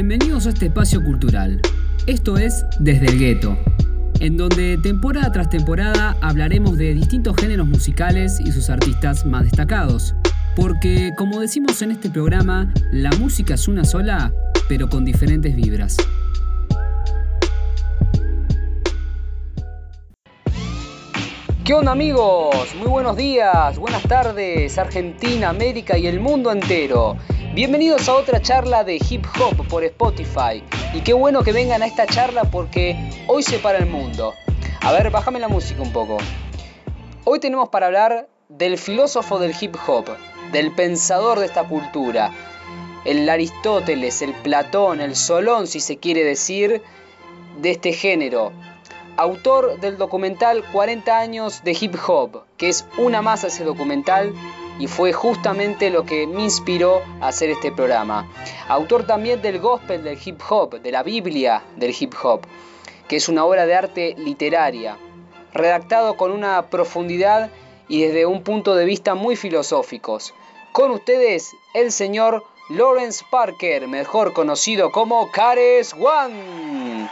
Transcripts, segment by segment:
Bienvenidos a este espacio cultural. Esto es Desde el Gueto, en donde temporada tras temporada hablaremos de distintos géneros musicales y sus artistas más destacados. Porque, como decimos en este programa, la música es una sola, pero con diferentes vibras. ¿Qué onda amigos? Muy buenos días, buenas tardes, Argentina, América y el mundo entero. Bienvenidos a otra charla de hip hop por Spotify. Y qué bueno que vengan a esta charla porque hoy se para el mundo. A ver, bájame la música un poco. Hoy tenemos para hablar del filósofo del hip hop, del pensador de esta cultura, el Aristóteles, el Platón, el Solón, si se quiere decir, de este género. Autor del documental 40 años de hip hop, que es una más ese documental y fue justamente lo que me inspiró a hacer este programa. Autor también del gospel del hip hop, de la Biblia del hip hop, que es una obra de arte literaria, redactado con una profundidad y desde un punto de vista muy filosóficos. Con ustedes, el señor Lawrence Parker, mejor conocido como Cares One.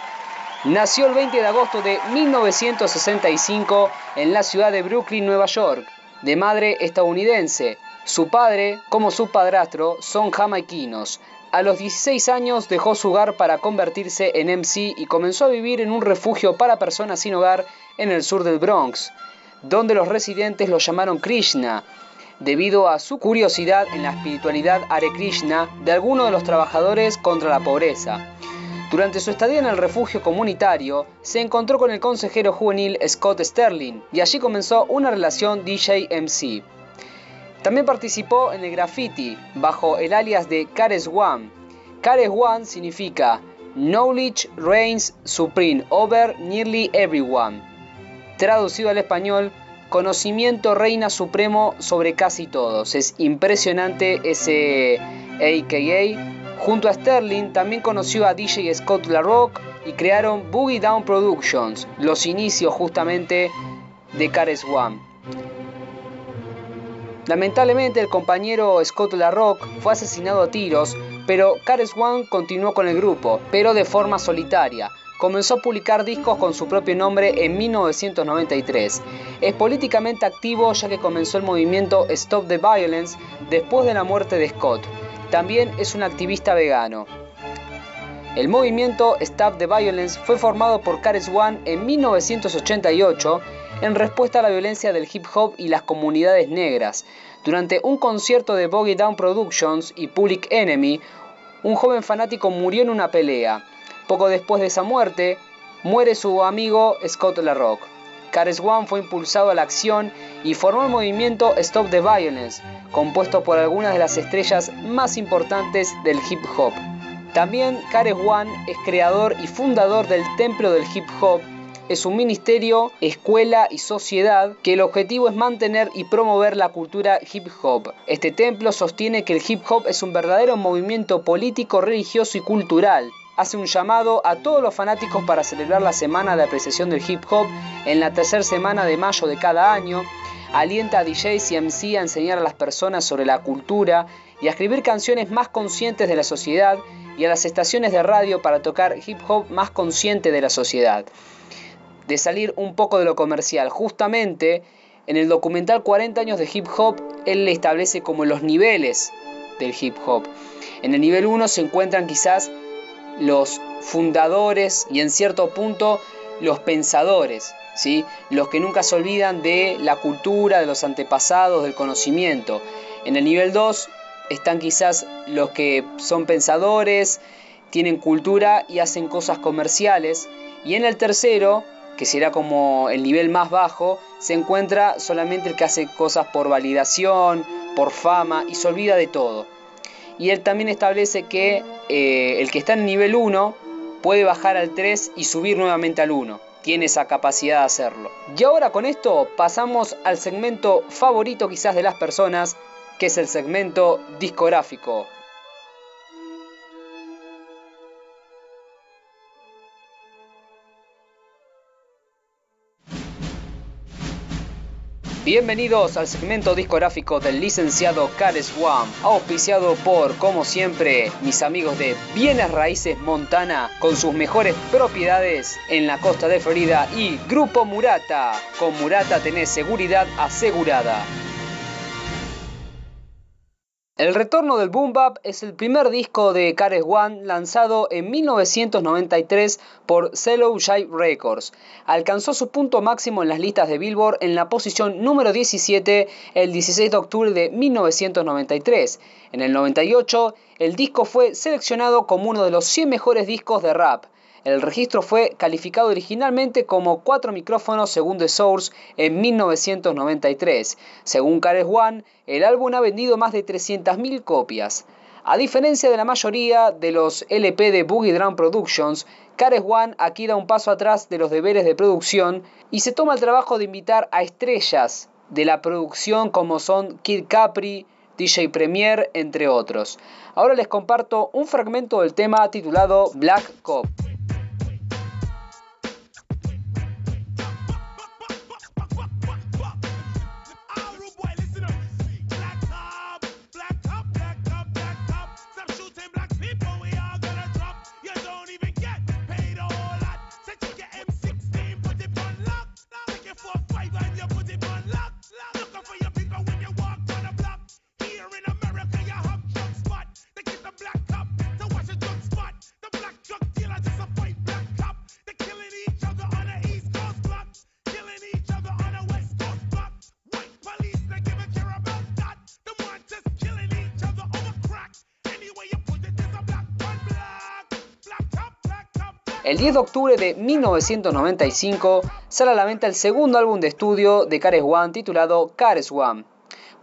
Nació el 20 de agosto de 1965 en la ciudad de Brooklyn, Nueva York de madre estadounidense. Su padre, como su padrastro, son jamaiquinos. A los 16 años dejó su hogar para convertirse en MC y comenzó a vivir en un refugio para personas sin hogar en el sur del Bronx, donde los residentes lo llamaron Krishna, debido a su curiosidad en la espiritualidad Hare Krishna de algunos de los trabajadores contra la pobreza. Durante su estadía en el refugio comunitario, se encontró con el consejero juvenil Scott Sterling y allí comenzó una relación DJ-MC. También participó en el graffiti bajo el alias de Cares One. Cares One significa Knowledge Reigns Supreme over Nearly Everyone. Traducido al español, conocimiento reina supremo sobre casi todos. Es impresionante ese AKA Junto a Sterling también conoció a DJ Scott LaRock y crearon Boogie Down Productions, los inicios justamente de Cares One. Lamentablemente el compañero Scott LaRock fue asesinado a tiros, pero Cares One continuó con el grupo, pero de forma solitaria. Comenzó a publicar discos con su propio nombre en 1993. Es políticamente activo ya que comenzó el movimiento Stop the Violence después de la muerte de Scott. También es un activista vegano. El movimiento Stop the Violence fue formado por Cares One en 1988 en respuesta a la violencia del hip hop y las comunidades negras. Durante un concierto de Boggy Down Productions y Public Enemy, un joven fanático murió en una pelea. Poco después de esa muerte, muere su amigo Scott LaRock. Cares One fue impulsado a la acción y formó el movimiento Stop the Violence, compuesto por algunas de las estrellas más importantes del hip hop. También Cares One es creador y fundador del Templo del Hip Hop. Es un ministerio, escuela y sociedad que el objetivo es mantener y promover la cultura hip hop. Este templo sostiene que el hip hop es un verdadero movimiento político, religioso y cultural hace un llamado a todos los fanáticos para celebrar la semana de apreciación del hip hop en la tercera semana de mayo de cada año. Alienta a DJs y MC a enseñar a las personas sobre la cultura y a escribir canciones más conscientes de la sociedad y a las estaciones de radio para tocar hip hop más consciente de la sociedad. De salir un poco de lo comercial. Justamente en el documental 40 años de hip hop, él le establece como los niveles del hip hop. En el nivel 1 se encuentran quizás los fundadores y en cierto punto los pensadores, ¿sí? los que nunca se olvidan de la cultura, de los antepasados, del conocimiento. En el nivel 2 están quizás los que son pensadores, tienen cultura y hacen cosas comerciales. Y en el tercero, que será como el nivel más bajo, se encuentra solamente el que hace cosas por validación, por fama y se olvida de todo y él también establece que eh, el que está en nivel 1 puede bajar al 3 y subir nuevamente al 1. Tiene esa capacidad de hacerlo. Y ahora con esto pasamos al segmento favorito quizás de las personas, que es el segmento discográfico. Bienvenidos al segmento discográfico del licenciado Cares One, auspiciado por, como siempre, mis amigos de Bienes Raíces Montana, con sus mejores propiedades en la costa de Florida, y Grupo Murata. Con Murata tenés seguridad asegurada. El retorno del Boom Bap es el primer disco de Cares One lanzado en 1993 por Cello Jive Records. Alcanzó su punto máximo en las listas de Billboard en la posición número 17 el 16 de octubre de 1993. En el 98, el disco fue seleccionado como uno de los 100 mejores discos de rap. El registro fue calificado originalmente como 4 micrófonos según The Source en 1993. Según Cares One, el álbum ha vendido más de 300.000 copias. A diferencia de la mayoría de los LP de Boogie Drum Productions, Cares One aquí da un paso atrás de los deberes de producción y se toma el trabajo de invitar a estrellas de la producción como son Kid Capri, DJ Premier, entre otros. Ahora les comparto un fragmento del tema titulado Black Cop. El 10 de octubre de 1995 sale a la venta el segundo álbum de estudio de Cares One titulado Cares One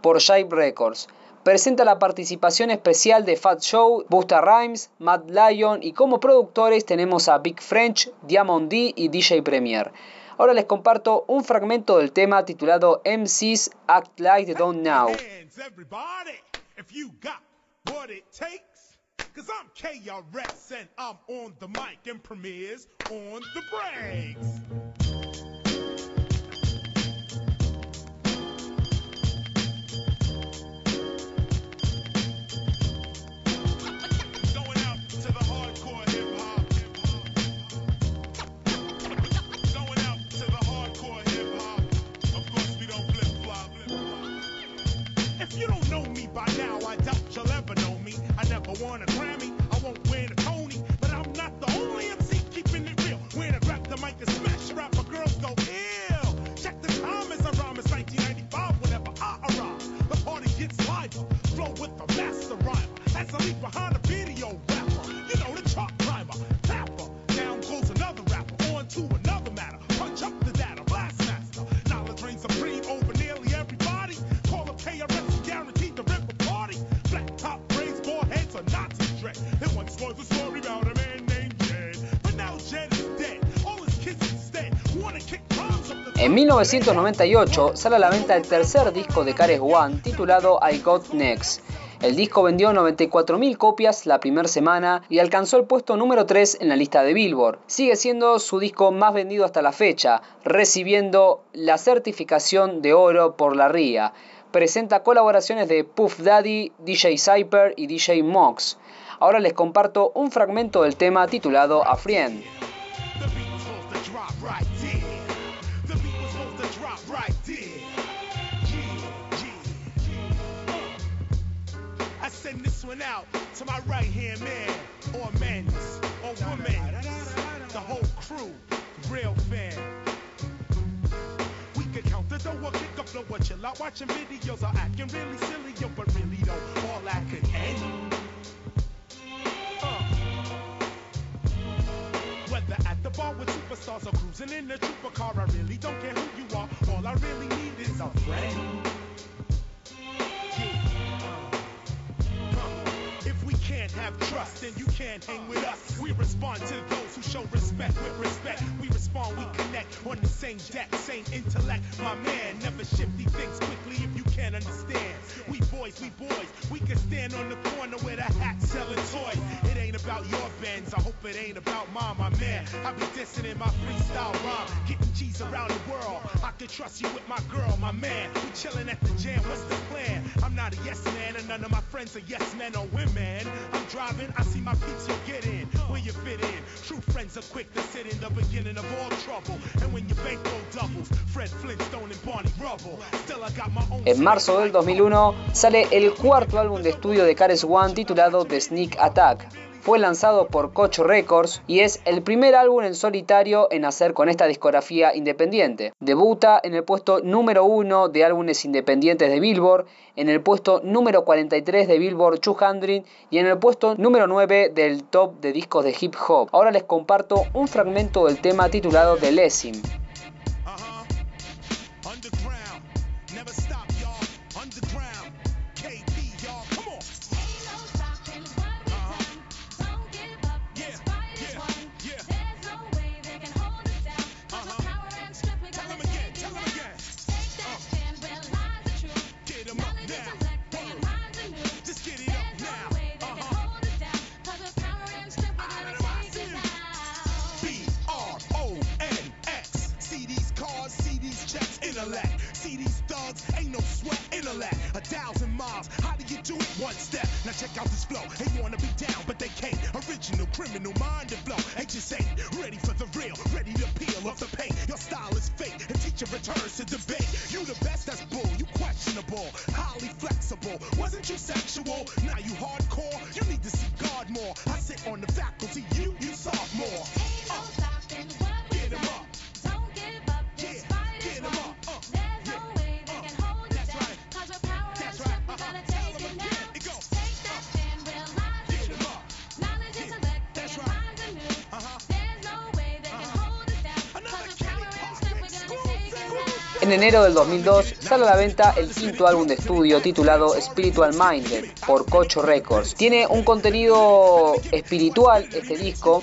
por Jive Records. Presenta la participación especial de Fat Show, Busta Rhymes, Matt Lyon y como productores tenemos a Big French, Diamond D y DJ Premier. Ahora les comparto un fragmento del tema titulado MCs Act Like They Don't Know. Cause I'm KRS and I'm on the mic and premieres on the breaks. want to En 1998 sale a la venta el tercer disco de Cares One titulado I Got Next. El disco vendió 94.000 copias la primera semana y alcanzó el puesto número 3 en la lista de Billboard. Sigue siendo su disco más vendido hasta la fecha, recibiendo la certificación de oro por la RIA. Presenta colaboraciones de Puff Daddy, DJ Cyper y DJ Mox. Ahora les comparto un fragmento del tema titulado A Friend. One out to my right hand man, or men's, or women's, the whole crew, real fan. We can count the dough or kick up flow or chill out watching videos or acting really silly, yo, but really though, all that could end. Uh. Whether at the bar with superstars or cruising in a trooper car, I really don't care who you are. All I really need is a friend. Have trust, then you can't hang with us. We respond to those who show respect with respect. We respond, we connect on the same deck, same intellect. My man, never shifty things quickly if you can't understand. We boys, we boys, we can stand on the corner with a hat selling toys. It ain't about your bends, I hope it ain't about mine, my man. I be dissing in my freestyle rhyme, getting cheese around the world. I can trust you with my girl, my man. We chillin' at the jam, what's the plan? I'm not a yes man, and none of my friends are yes men or women. I'm driving, I see my peeps, you get in. Where you fit in. True friends are quick to sit in the beginning of all trouble. And when your bankroll doubles, Fred Flintstone and Barney Rubble. Still I got my own. En marzo del 2001 sale el cuarto álbum de estudio de Cares One titulado The Sneak Attack. Fue lanzado por Cocho Records y es el primer álbum en solitario en hacer con esta discografía independiente. Debuta en el puesto número 1 de álbumes independientes de Billboard, en el puesto número 43 de Billboard 200 y en el puesto número 9 del top de discos de hip hop. Ahora les comparto un fragmento del tema titulado The Lesson. No sweat, intellect. A thousand miles, how do you do it? One step. Now check out this flow. They wanna be down, but they can't. Original criminal minded flow. They just ain't ready for the real, ready to peel off the paint. Your style is fake, and teacher returns to debate. You the best, that's bull. You questionable, highly flexible. Wasn't you sexual? Now you hardcore. You need to see God more. I sit on the faculty, you, you sophomore. En enero del 2002 sale a la venta el quinto álbum de estudio titulado Spiritual Minded por Cocho Records. Tiene un contenido espiritual este disco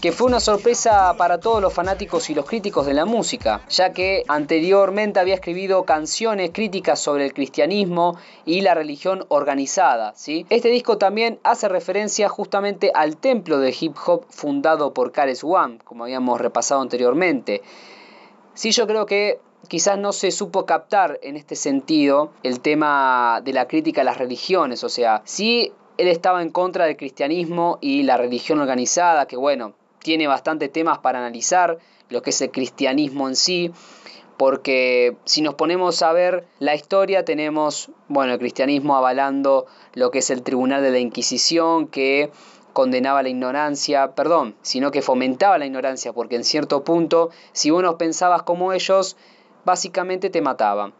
que fue una sorpresa para todos los fanáticos y los críticos de la música, ya que anteriormente había escribido canciones críticas sobre el cristianismo y la religión organizada. ¿sí? Este disco también hace referencia justamente al templo de hip hop fundado por Kares One, como habíamos repasado anteriormente. Sí, yo creo que quizás no se supo captar en este sentido el tema de la crítica a las religiones, o sea, sí él estaba en contra del cristianismo y la religión organizada, que bueno, tiene bastante temas para analizar lo que es el cristianismo en sí, porque si nos ponemos a ver la historia tenemos, bueno, el cristianismo avalando lo que es el tribunal de la Inquisición, que condenaba la ignorancia, perdón, sino que fomentaba la ignorancia, porque en cierto punto, si vos no pensabas como ellos, básicamente te mataban.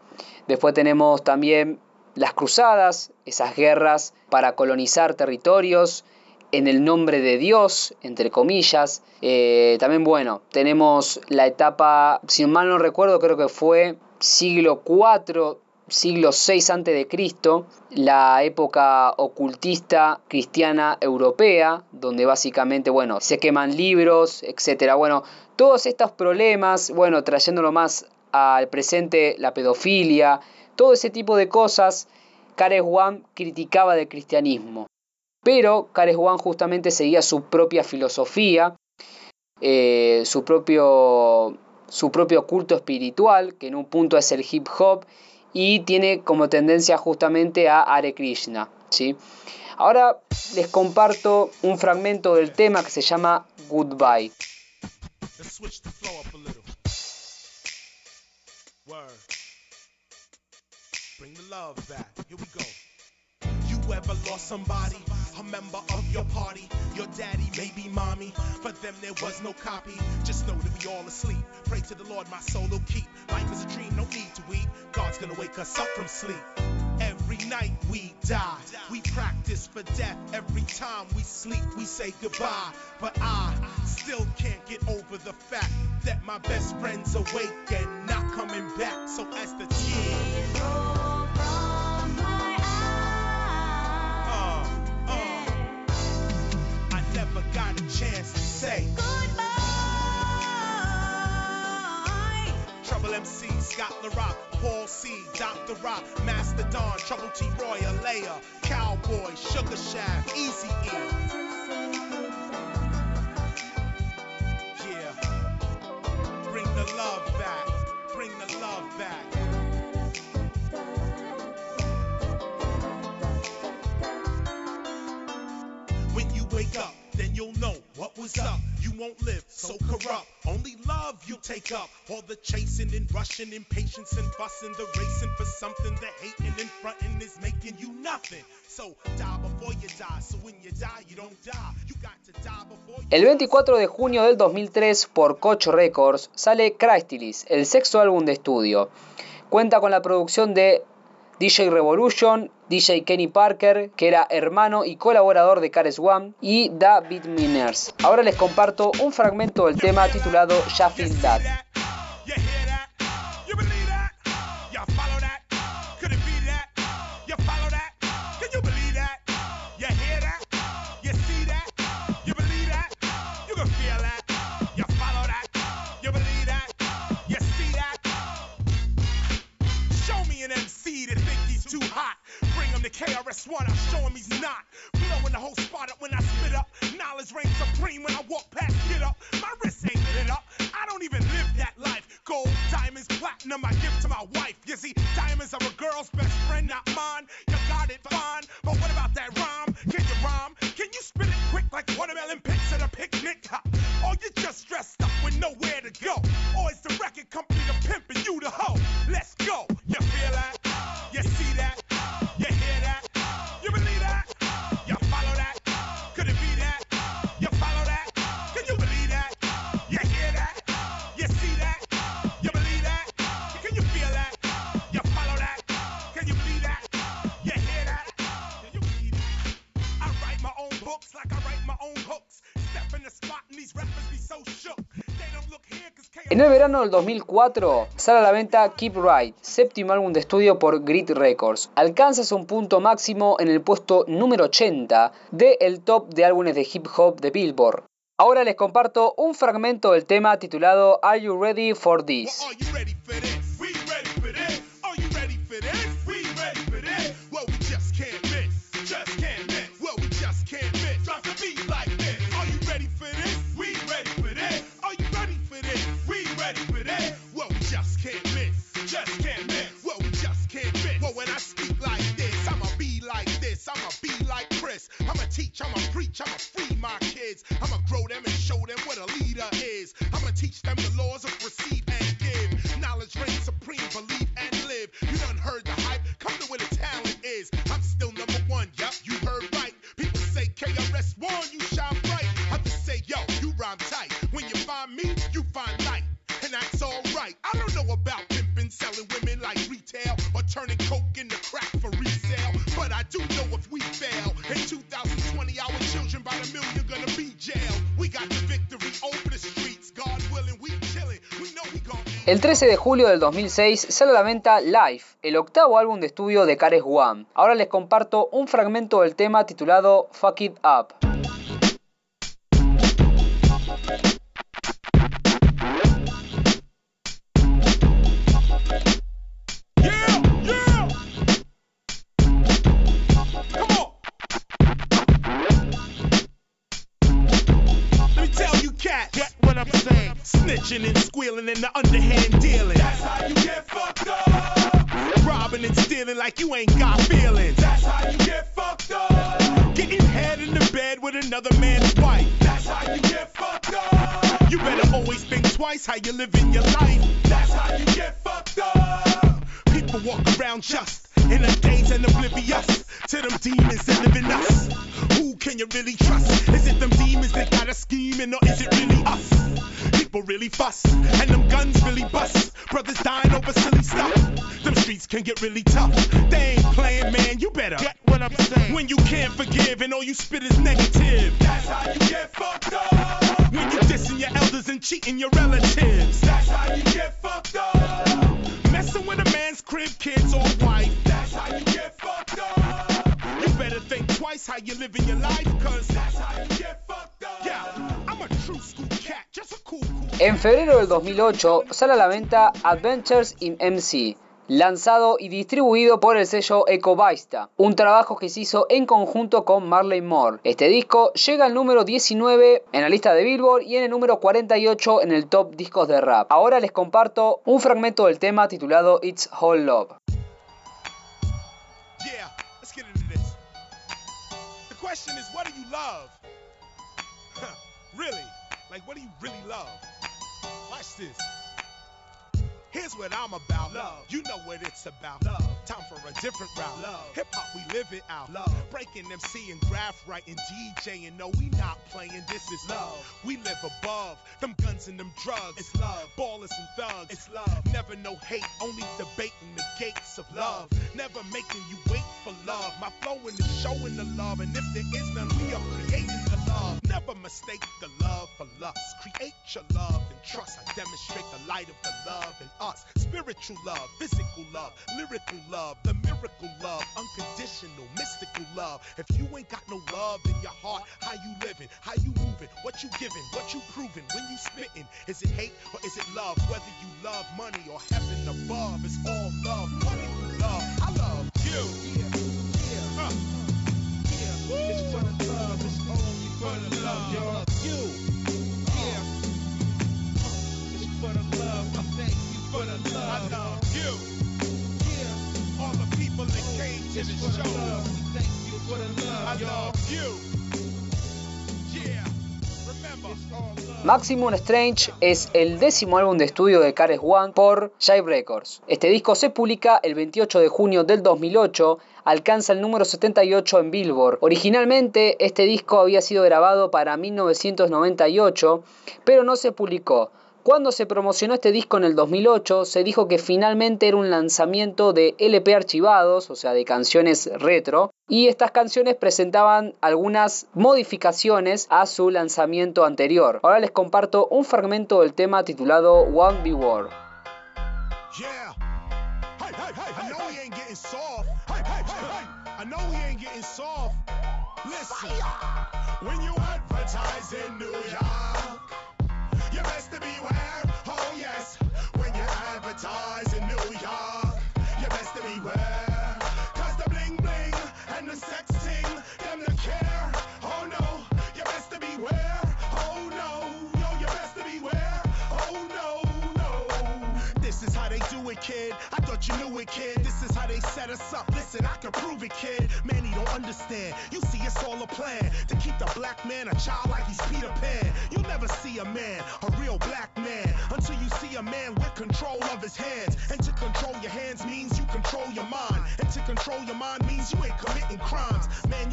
Después tenemos también las cruzadas, esas guerras para colonizar territorios en el nombre de Dios, entre comillas. Eh, también, bueno, tenemos la etapa, si mal no recuerdo, creo que fue siglo IV, siglo VI Cristo, la época ocultista cristiana europea, donde básicamente, bueno, se queman libros, etcétera. Bueno, todos estos problemas, bueno, trayéndolo más al presente, la pedofilia, todo ese tipo de cosas, Cares criticaba del cristianismo. Pero Cares One justamente seguía su propia filosofía, eh, su, propio, su propio culto espiritual, que en un punto es el hip hop, y tiene como tendencia justamente a Hare Krishna. ¿sí? Ahora les comparto un fragmento del tema que se llama Goodbye. Love back. Here we go. You ever lost somebody, a member of your party? Your daddy, maybe mommy. For them, there was no copy. Just know that we all asleep. Pray to the Lord, my soul will keep. Life is a dream, no need to weep. God's gonna wake us up from sleep. Every night we die. We practice for death. Every time we sleep, we say goodbye. But I still can't get over the fact that my best friend's awake and not coming back. So as the tears got the rock. Paul C, Dr. Rock, Master Don, Trouble T Roy, Alea, Cowboy, Sugar Shaft, Easy E. Yeah. Bring the love back. Bring the love back. When you wake up won't live. So corrupt, only love you take up. All the chasing and rushing, impatience and fussing, the racing for something, the hating and fronting is making you nothing. So die before you die. So when you die, you don't die. You got to die before you El 24 de junio del 2003 por Koch Records sale Crystalis, el sexto álbum de estudio. Cuenta con la producción de DJ Revolution, DJ Kenny Parker, que era hermano y colaborador de Cares One, y Da Beatminers. Ahora les comparto un fragmento del tema titulado Ya Feel That. Too hot. Bring him to KRS-One, I'll show him he's not. Blowing the whole spot up when I spit up. Knowledge reigns supreme when I walk past, get up. My wrist ain't lit up. I don't even live that life. Gold, diamonds, platinum, I give to my wife. You see, diamonds are a girl's best friend, not mine. You got it fine, but what about that rhyme? Can you rhyme? Can you spit it quick like watermelon picks En el verano del 2004 sale a la venta Keep Right, séptimo álbum de estudio por Grit Records. Alcanza un punto máximo en el puesto número 80 de el top de álbumes de hip hop de Billboard. Ahora les comparto un fragmento del tema titulado Are You Ready for This? Do know if we fail, in 2020, our children by the million gonna be jailed. We got the victory over the streets, God willing, we chilling. We know we gon' El 13 de julio del 2006 sale a la venta Life, el octavo álbum de estudio de Cares One. Ahora les comparto un fragmento del tema titulado Fuck It Up. Snitching and squealing and the underhand dealing. That's how you get fucked up. Robbing and stealing like you ain't got feelings. That's how you get fucked up. Getting head in the bed with another man's wife. That's how you get fucked up. You better always think twice how you live in your life. That's how you get fucked up. People walk around just in a daze and oblivious to them demons that live in us. Who can you really trust? Is it them demons that got us scheming or is it really us? People really fuss and them guns really bust. Brothers dying over silly stuff. Them streets can get really tough. They ain't playing, man. You better get what I'm saying. When you can't forgive and all you spit is negative. That's how you get fucked up. When you dissing your elders and cheating your relatives. That's how you get fucked up. Messing with a man's crib, kids or wife. That's how you get fucked up. You better think twice how you live in your life, cause that's how you get fucked up. En febrero del 2008 sale a la venta Adventures in MC, lanzado y distribuido por el sello Ecovista, un trabajo que se hizo en conjunto con Marley Moore. Este disco llega al número 19 en la lista de Billboard y en el número 48 en el top discos de rap. Ahora les comparto un fragmento del tema titulado It's Whole Love. Yeah, let's get into this. Love? Really? Like what do you really love? Watch this. Here's what I'm about. Love. You know what it's about. Love. Time for a different route. Love. Hip hop, we live it out. Love. Breaking MC and graph writing, DJing. No, we not playing. This is love. We live above them guns and them drugs. It's love. Ballers and thugs. It's love. Never no hate, only debating the gates of love. Never making you wait for love. My flowing is showing the love, and if there is none, we are creating the love. Never mistake the love for lust. Create your love and trust. I demonstrate the light of the love in us. Spiritual love, physical love, lyrical love, the miracle love, unconditional, mystical love. If you ain't got no love in your heart, how you living? How you moving? What you giving? What you proving? When you spitting? Is it hate or is it love? Whether you love money or heaven above, it's all love. Money, Maximum Strange es el décimo álbum de estudio de Cares One por Jive Records. Este disco se publica el 28 de junio del 2008, alcanza el número 78 en Billboard. Originalmente este disco había sido grabado para 1998, pero no se publicó. Cuando se promocionó este disco en el 2008, se dijo que finalmente era un lanzamiento de LP archivados, o sea, de canciones retro, y estas canciones presentaban algunas modificaciones a su lanzamiento anterior. Ahora les comparto un fragmento del tema titulado One Be War. It, kid. This is how they set us up. Listen, I can prove it, kid. Man, he don't understand. You see, it's all a plan to keep the black man a child like he's Peter Pan. You'll never see a man, a real black man, until you see a man with control of his hands. And to control your hands means you control your mind. And to control your mind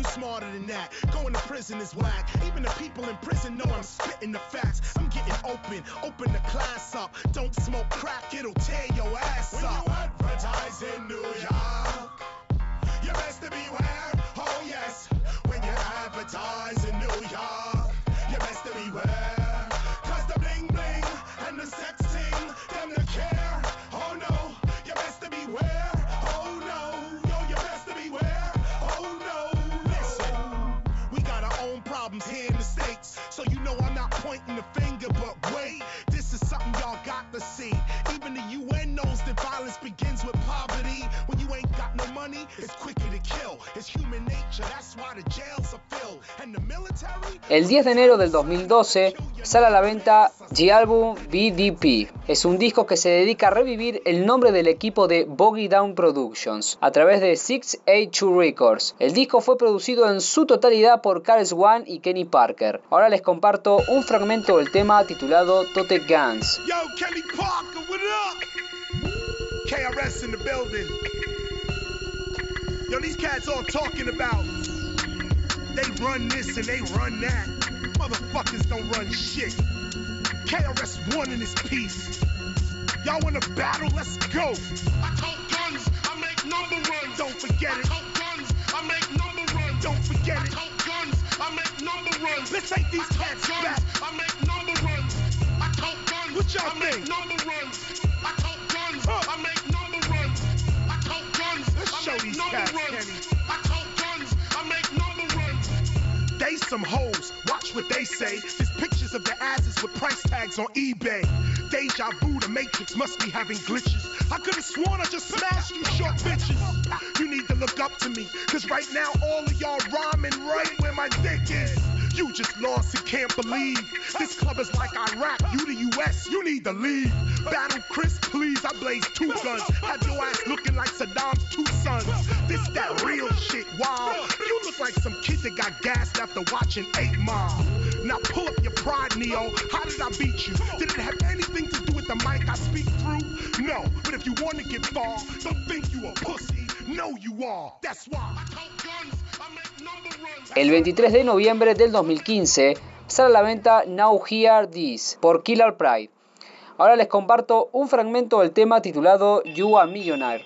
smarter than that. Going to prison is whack. Even the people in prison know I'm spitting the facts. I'm getting open, open the class up. Don't smoke crack, it'll tear your ass when up. When you advertise in New York, you best to beware. Oh yes, when you advertise in New York, El 10 de enero del 2012 sale a la venta The Album BDP. Es un disco que se dedica a revivir el nombre del equipo de Bogey Down Productions a través de 682 Records. El disco fue producido en su totalidad por Carlos One y Kenny Parker. Ahora les comparto un fragmento del tema titulado Tote Guns. Yo, Kenny Parker, what up? KRS in the building. Yo, these cats all talking about they run this and they run that. Motherfuckers don't run shit. KRS one in this piece. Y'all wanna battle? Let's go. I tote guns, I make number runs. Don't forget it. I tote guns, I make number runs. Don't forget it. I tote guns, I make number runs. Let's take these I cats tote back. guns, I make number runs. I tote guns, What y'all I make number runs. I tote guns, Huh. I make say. There's pictures of their asses with price tags on eBay. Deja vu, the Matrix must be having glitches. I could have sworn I just smashed you short bitches. You need to look up to me, cause right now all of y'all rhyming right where my dick is. You just lost and can't believe. This club is like Iraq, you the US, you need to leave. Battle Chris, please, I blaze two guns. Have your ass looking like Saddam's two sons. This that real shit, wow. You look like some kid that got gassed after watching 8 Mile. Now pull up your pride, Neo. How did I beat you? Did it have anything to do with the mic I speak through? No, but if you want to get far, don't think you a pussy. No, you are. That's why. El 23 de noviembre del 2015 sale a la venta Now Hear This por Killer Pride. Ahora les comparto un fragmento del tema titulado You Are Millionaire.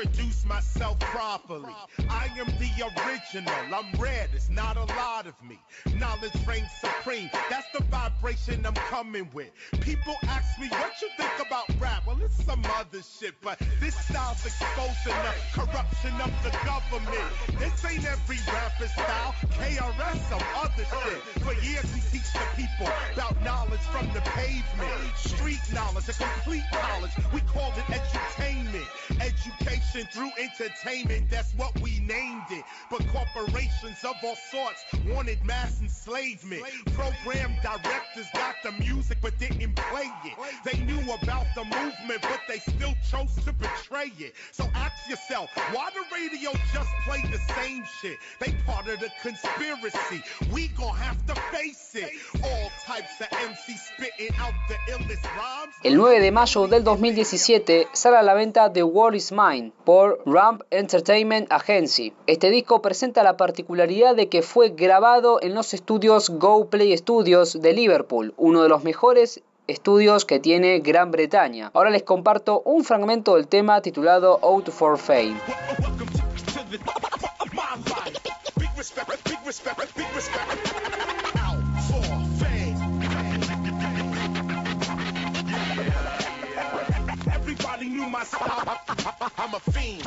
Introduce myself properly. I am the original. I'm red. It's not a lot of me. Knowledge reigns supreme. That's the vibration I'm coming with. People ask me what you think about rap. Well, it's some other shit, but this style's exposing the corruption of the government. This ain't every rapper style. KRS, some other shit. For years we teach the people about knowledge from the pavement. Street knowledge, a complete knowledge. We called it edutainment. Education through entertainment, that's what we named it. But corporations of all sorts wanted mass enslavement. Program directors got the music but didn't play it. They knew about the movement, but they still chose to betray it. So yourself, why the radio just the same shit? They part of conspiracy. We have to face it. All. El 9 de mayo del 2017 sale a la venta The War is Mine por Ramp Entertainment Agency. Este disco presenta la particularidad de que fue grabado en los estudios Go Play Studios de Liverpool, uno de los mejores estudios que tiene Gran Bretaña. Ahora les comparto un fragmento del tema titulado Out for Fame. I'm a fiend.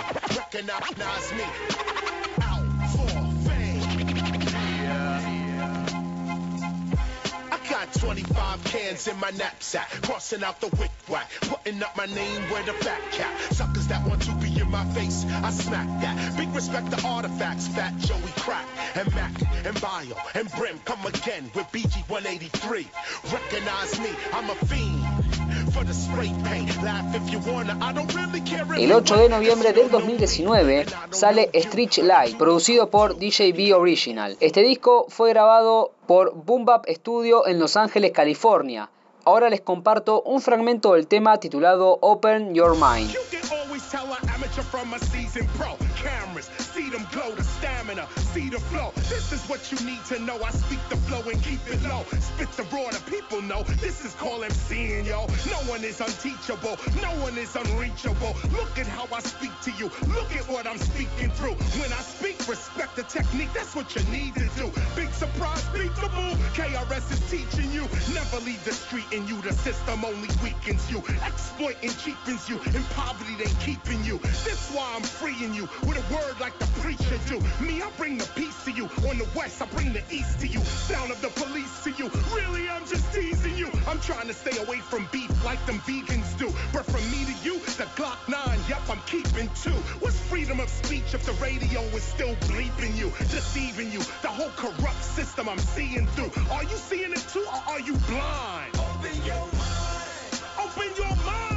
I got 25 cans in my knapsack, crossing out the wick whack, putting up my name where the fat cat. Suckers that want to be in my face, I smack that. Big respect to artifacts, Fat Joey Crack, and Mac, and Bio, and Brim come again with BG 183. Recognize me, I'm a fiend. El you 8 de noviembre del 2019 sale Stretch Light, producido por DJB Original. Este disco fue grabado por Boom Bap Studio en Los Ángeles, California. Ahora les comparto un fragmento del tema titulado Open Your Mind. See the flow. This is what you need to know. I speak the flow and keep it low. Spit the raw, the people know. This is called MCing, yo. No one is unteachable, no one is unreachable. Look at how I speak to you. Look at what I'm speaking through. When I speak, respect the technique. That's what you need to do. Big surprise, beat the move. KRS is teaching you. Never leave the street and you. The system only weakens you. Exploiting cheapens you. In poverty, they keeping you. This why I'm freeing you. With a word like the preacher do. Me, I bring peace to you. On the west, I bring the east to you. Sound of the police to you. Really, I'm just teasing you. I'm trying to stay away from beef like them vegans do. But from me to you, the Glock 9, yep, I'm keeping two. What's freedom of speech if the radio is still bleeping you, deceiving you? The whole corrupt system I'm seeing through. Are you seeing it too, or are you blind? Open your mind. Open your mind.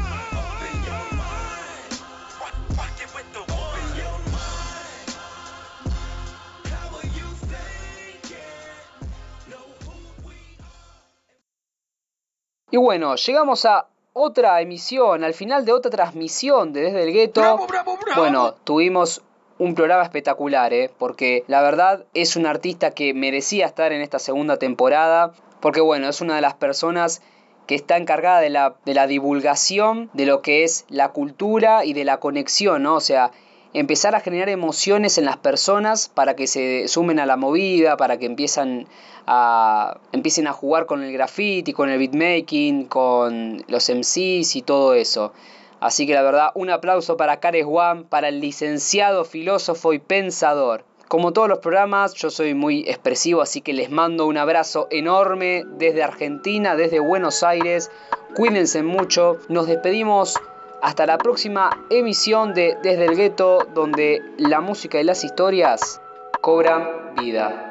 Y bueno, llegamos a otra emisión, al final de otra transmisión de Desde el Gueto. Bueno, tuvimos un programa espectacular, ¿eh? porque la verdad es un artista que merecía estar en esta segunda temporada, porque bueno, es una de las personas que está encargada de la, de la divulgación de lo que es la cultura y de la conexión, ¿no? O sea, empezar a generar emociones en las personas para que se sumen a la movida, para que empiezan a, empiecen a jugar con el graffiti, con el beatmaking, con los MCs y todo eso. Así que la verdad, un aplauso para Cares One, para el licenciado, filósofo y pensador. Como todos los programas, yo soy muy expresivo, así que les mando un abrazo enorme desde Argentina, desde Buenos Aires. Cuídense mucho. Nos despedimos hasta la próxima emisión de Desde el Gueto, donde la música y las historias cobran vida.